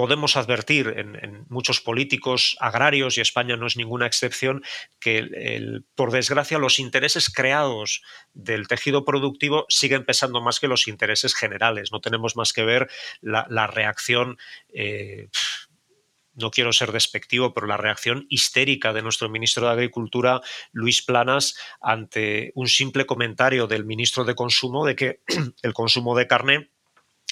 S3: podemos advertir en, muchos políticos agrarios, y España no es ninguna excepción, que por desgracia los intereses creados del tejido productivo siguen pesando más que los intereses generales. No tenemos más que ver la, reacción. Eh, no quiero ser despectivo, pero la reacción histérica de nuestro ministro de Agricultura, Luis Planas, ante un simple comentario del ministro de Consumo de que el consumo de carne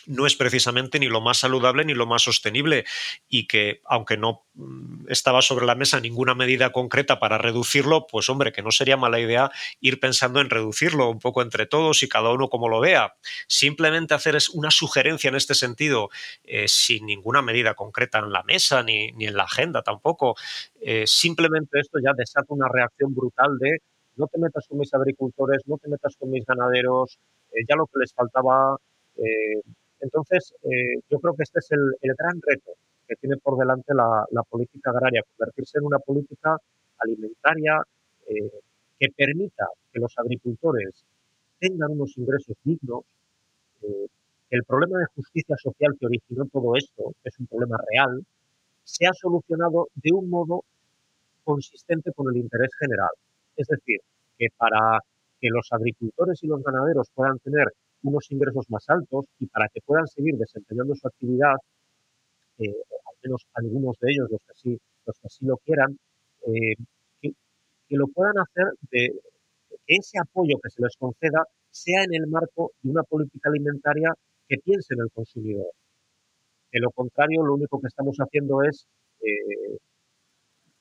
S3: no es precisamente ni lo más saludable ni lo más sostenible y que aunque no mm, estaba sobre la mesa ninguna medida concreta para reducirlo, pues hombre, que no sería mala idea ir pensando en reducirlo un poco entre todos y cada uno como lo vea. Simplemente hacer una sugerencia en este sentido eh, sin ninguna medida concreta en la mesa ni, en la agenda tampoco. Eh, simplemente esto ya desata una reacción brutal de no te metas con mis agricultores, no te metas con mis ganaderos, eh, ya lo que les faltaba entonces, eh, yo creo que este es el, gran reto que tiene por delante la, política agraria, convertirse en una política alimentaria eh, que permita que los agricultores tengan unos ingresos dignos. Eh, el problema de justicia social que originó todo esto, que es un problema real, se ha solucionado de un modo consistente con el interés general. Es decir, que para que los agricultores y los ganaderos puedan tener unos ingresos más altos y para que puedan seguir desempeñando su actividad, eh, al menos algunos de ellos, los que sí, los que así lo quieran, eh, que, lo puedan hacer de que ese apoyo que se les conceda sea en el marco de una política alimentaria que piense en el consumidor. De lo contrario, lo único que estamos haciendo es eh,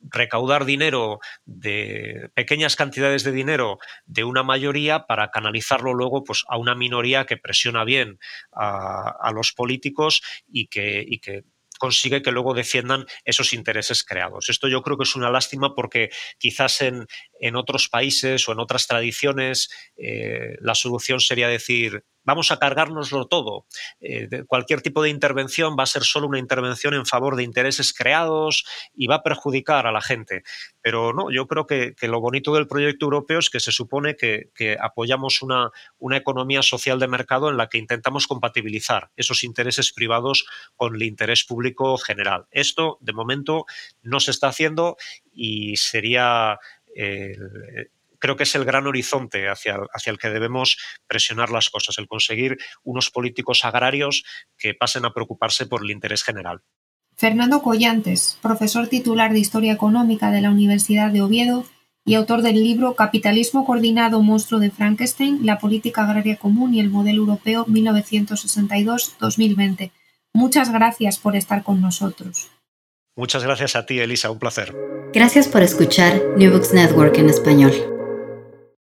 S3: recaudar dinero de pequeñas cantidades de dinero de una mayoría para canalizarlo luego pues, a una minoría que presiona bien a, los políticos y que, y que consigue que luego defiendan esos intereses creados. Esto yo creo que es una lástima porque quizás en, en otros países o en otras tradiciones eh, la solución sería decir vamos a cargárnoslo todo. Eh, cualquier tipo de intervención va a ser solo una intervención en favor de intereses creados y va a perjudicar a la gente. Pero no, yo creo que, lo bonito del proyecto europeo es que se supone que, apoyamos una, una, economía social de mercado en la que intentamos compatibilizar esos intereses privados con el interés público general. Esto, de momento, no se está haciendo y sería creo que es el gran horizonte hacia, hacia el que debemos presionar las cosas, el conseguir unos políticos agrarios que pasen a preocuparse por el interés general.
S2: Fernando Collantes, profesor titular de Historia Económica de la Universidad de Oviedo y autor del libro Capitalismo Coordinado Monstruo de Frankenstein, la Política Agraria Común y el Modelo Europeo 1962-2020. Muchas gracias por estar con nosotros.
S3: Muchas gracias a ti, Elisa, un placer.
S1: Gracias por escuchar New Books Network en español.